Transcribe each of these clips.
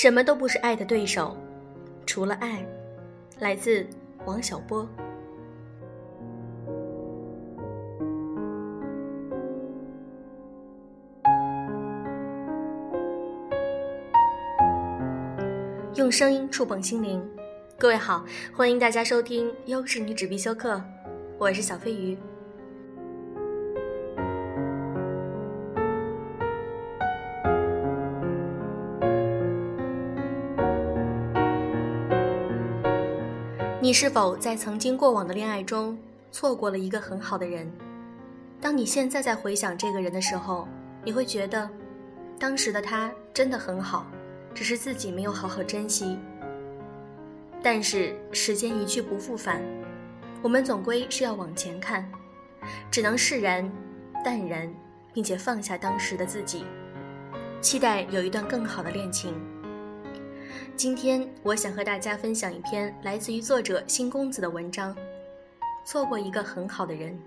什么都不是爱的对手，除了爱。来自王小波。用声音触碰心灵，各位好，欢迎大家收听优质女纸必修课，我是小飞鱼。你是否在曾经过往的恋爱中错过了一个很好的人？当你现在在回想这个人的时候，你会觉得，当时的他真的很好。只是自己没有好好珍惜。但是时间一去不复返，我们总归是要往前看，只能释然、淡然，并且放下当时的自己，期待有一段更好的恋情。今天我想和大家分享一篇来自于作者新公子的文章：错过一个很好的人。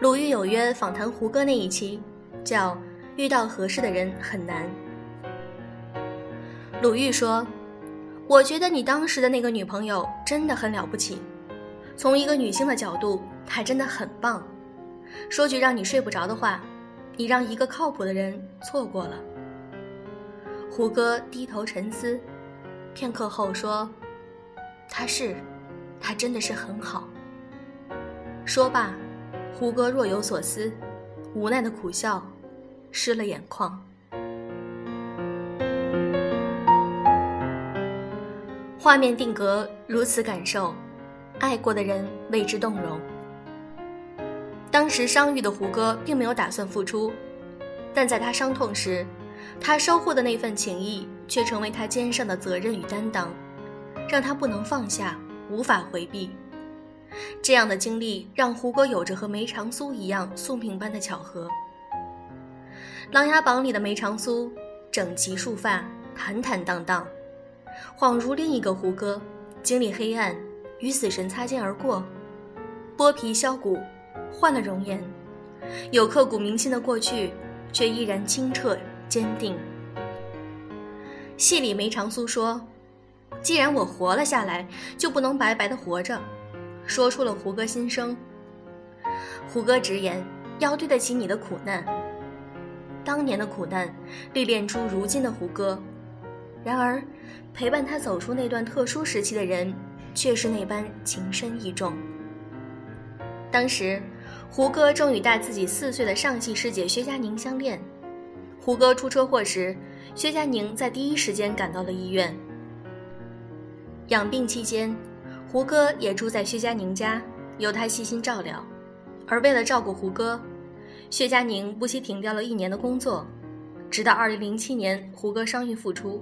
鲁豫有约访谈胡歌那一期，叫“遇到合适的人很难”。鲁豫说：“我觉得你当时的那个女朋友真的很了不起，从一个女性的角度，她真的很棒。说句让你睡不着的话，你让一个靠谱的人错过了。”胡歌低头沉思，片刻后说：“他是，他真的是很好。”说罢。胡歌若有所思，无奈的苦笑，湿了眼眶。画面定格，如此感受，爱过的人为之动容。当时伤愈的胡歌并没有打算复出，但在他伤痛时，他收获的那份情谊却成为他肩上的责任与担当，让他不能放下，无法回避。这样的经历让胡歌有着和梅长苏一样宿命般的巧合。《琅琊榜》里的梅长苏，整齐束发，坦坦荡荡，恍如另一个胡歌，经历黑暗，与死神擦肩而过，剥皮削骨，换了容颜，有刻骨铭心的过去，却依然清澈坚定。戏里梅长苏说：“既然我活了下来，就不能白白的活着。”说出了胡歌心声。胡歌直言要对得起你的苦难。当年的苦难历练出如今的胡歌，然而陪伴他走出那段特殊时期的人，却是那般情深意重。当时，胡歌正与大自己四岁的上戏师姐薛佳凝相恋。胡歌出车祸时，薛佳凝在第一时间赶到了医院。养病期间。胡歌也住在薛佳凝家，由他细心照料。而为了照顾胡歌，薛佳凝不惜停掉了一年的工作，直到2007年胡歌伤愈复出。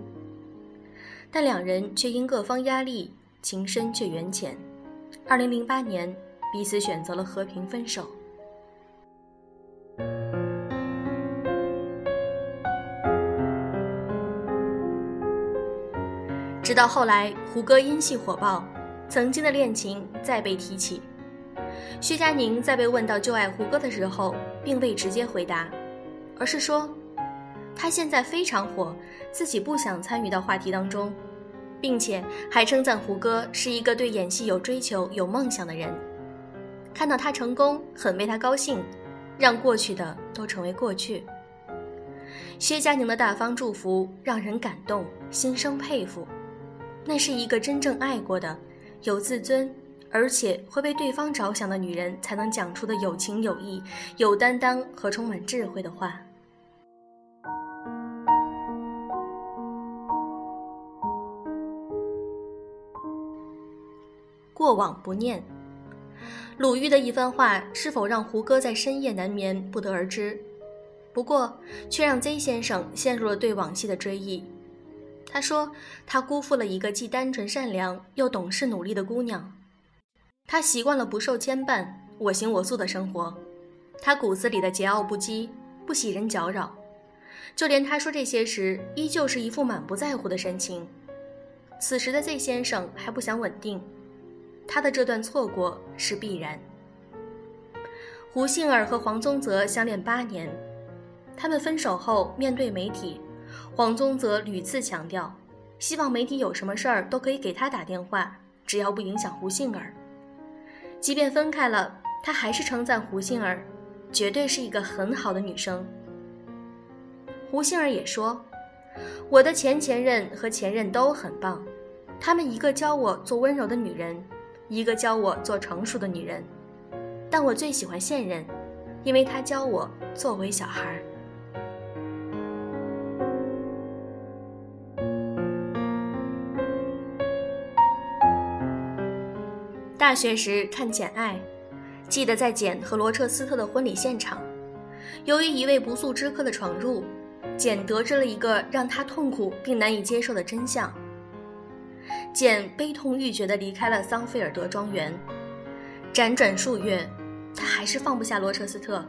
但两人却因各方压力，情深却缘浅。2008年，彼此选择了和平分手。直到后来，胡歌因戏火爆。曾经的恋情再被提起，薛佳凝在被问到旧爱胡歌的时候，并未直接回答，而是说，他现在非常火，自己不想参与到话题当中，并且还称赞胡歌是一个对演戏有追求、有梦想的人，看到他成功，很为他高兴，让过去的都成为过去。薛佳凝的大方祝福让人感动，心生佩服，那是一个真正爱过的。有自尊，而且会为对方着想的女人，才能讲出的有情有义、有担当和充满智慧的话。过往不念，鲁豫的一番话是否让胡歌在深夜难眠，不得而知。不过，却让 Z 先生陷入了对往昔的追忆。他说：“他辜负了一个既单纯善良又懂事努力的姑娘。他习惯了不受牵绊、我行我素的生活。他骨子里的桀骜不羁，不喜人搅扰。就连他说这些时，依旧是一副满不在乎的神情。此时的 Z 先生还不想稳定，他的这段错过是必然。胡杏儿和黄宗泽相恋八年，他们分手后面对媒体，黄宗泽屡次强调，希望媒体有什么事儿都可以给他打电话，只要不影响胡杏儿。即便分开了，他还是称赞胡杏儿，绝对是一个很好的女生。胡杏儿也说，我的前前任和前任都很棒，他们一个教我做温柔的女人，一个教我做成熟的女人。但我最喜欢现任，因为她教我作为小孩。大学时看《简爱》，记得在简和罗彻斯特的婚礼现场，由于一位不速之客的闯入，简得知了一个让他痛苦并难以接受的真相。简悲痛欲绝地离开了桑菲尔德庄园，辗转数月。他还是放不下罗彻斯特，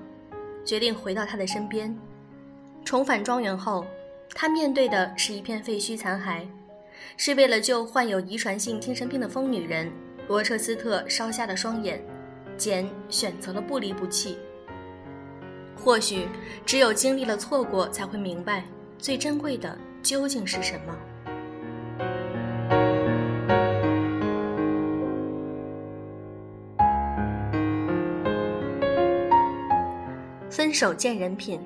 决定回到他的身边。重返庄园后，他面对的是一片废墟残骸，是为了救患有遗传性精神病的疯女人罗彻斯特烧瞎的双眼，简选择了不离不弃。或许只有经历了错过，才会明白最珍贵的究竟是什么。手见人品，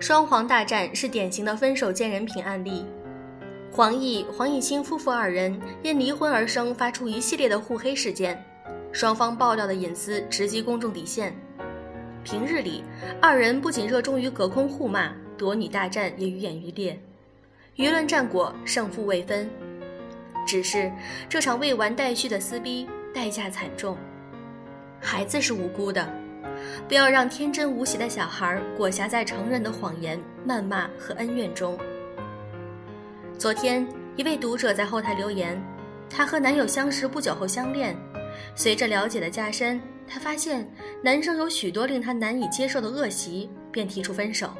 双黄大战是典型的分手见人品案例。黄奕、黄毅清夫妇二人因离婚而生，发出一系列的互黑事件，双方爆料的隐私直击公众底线。平日里，二人不仅热衷于隔空互骂，夺女大战也愈演愈烈，舆论战果胜负未分。只是这场未完待续的撕逼代价惨重，孩子是无辜的。不要让天真无邪的小孩裹挟在成人的谎言、谩骂和恩怨中。昨天，一位读者在后台留言：“她和男友相识不久后相恋，随着了解的加深，她发现男生有许多令她难以接受的恶习，便提出分手。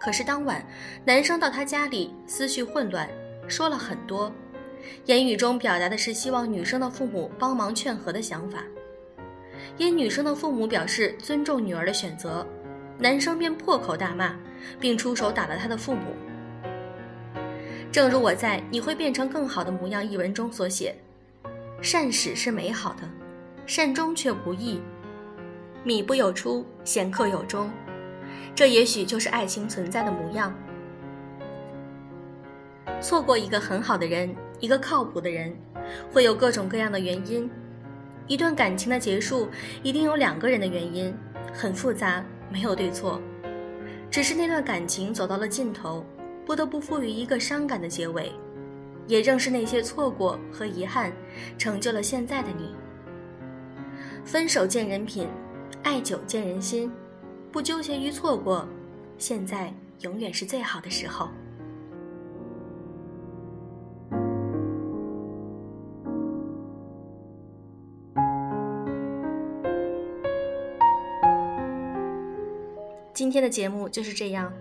可是当晚，男生到她家里，思绪混乱，说了很多，言语中表达的是希望女生的父母帮忙劝和的想法。”因女生的父母表示尊重女儿的选择，男生便破口大骂，并出手打了他的父母。正如我在《你会变成更好的模样》一文中所写：“善始是美好的，善终却不易。米不有出，贤客有终。这也许就是爱情存在的模样。错过一个很好的人，一个靠谱的人，会有各种各样的原因。”一段感情的结束，一定有两个人的原因，很复杂，没有对错，只是那段感情走到了尽头，不得不赋予一个伤感的结尾。也正是那些错过和遗憾，成就了现在的你。分手见人品，爱久见人心，不纠结于错过，现在永远是最好的时候。今天的节目就是这样。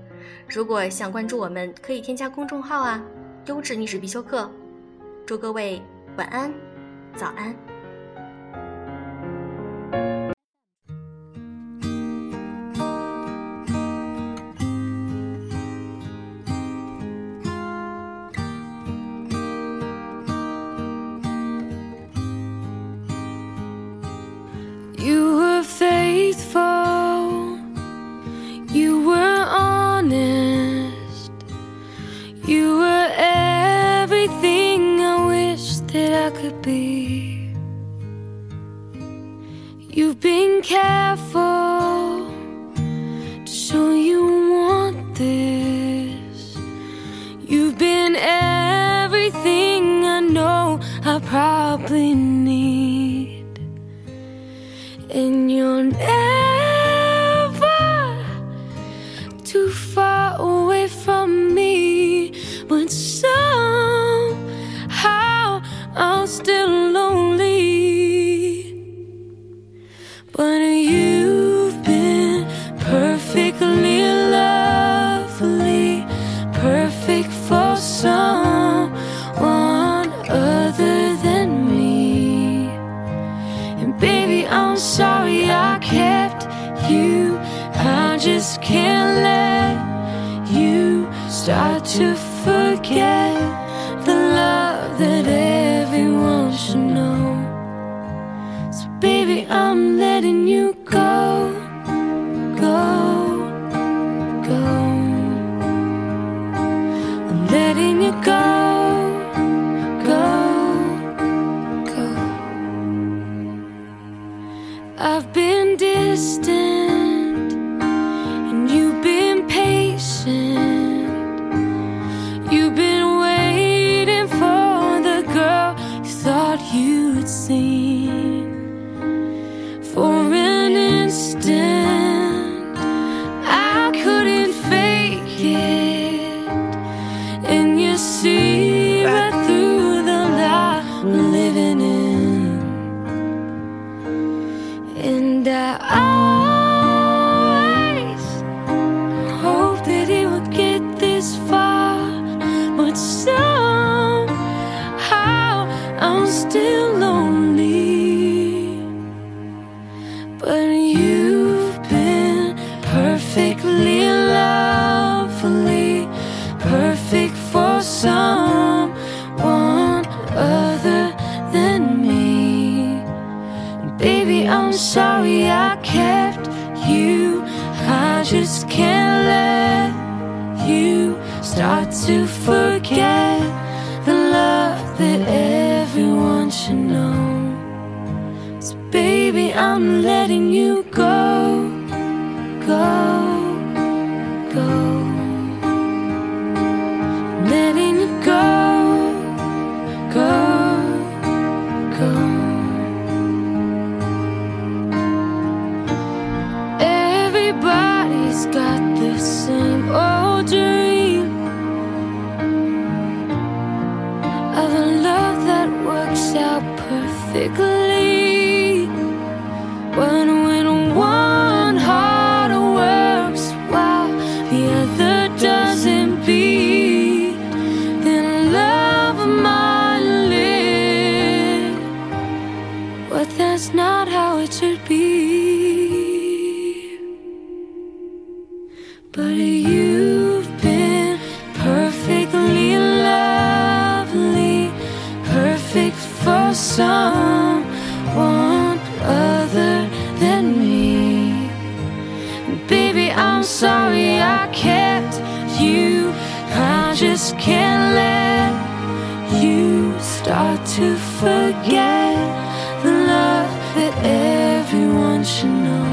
如果想关注我们，可以添加公众号啊，优质历史必修课。祝各位晚安，早安。But you've been perfectly lovely, perfect for someone other than me. And baby, I'm sorry I kept you. I just can't let you start to forget the love that everyone should know. You've been waiting for the girl you thought you I'm sorry I kept you. I just can't let you start to forget the love that everyone should know. So, baby, I'm letting you go. Go. I'm sorry I kept you. I just can't let you start to forget the love that everyone should know.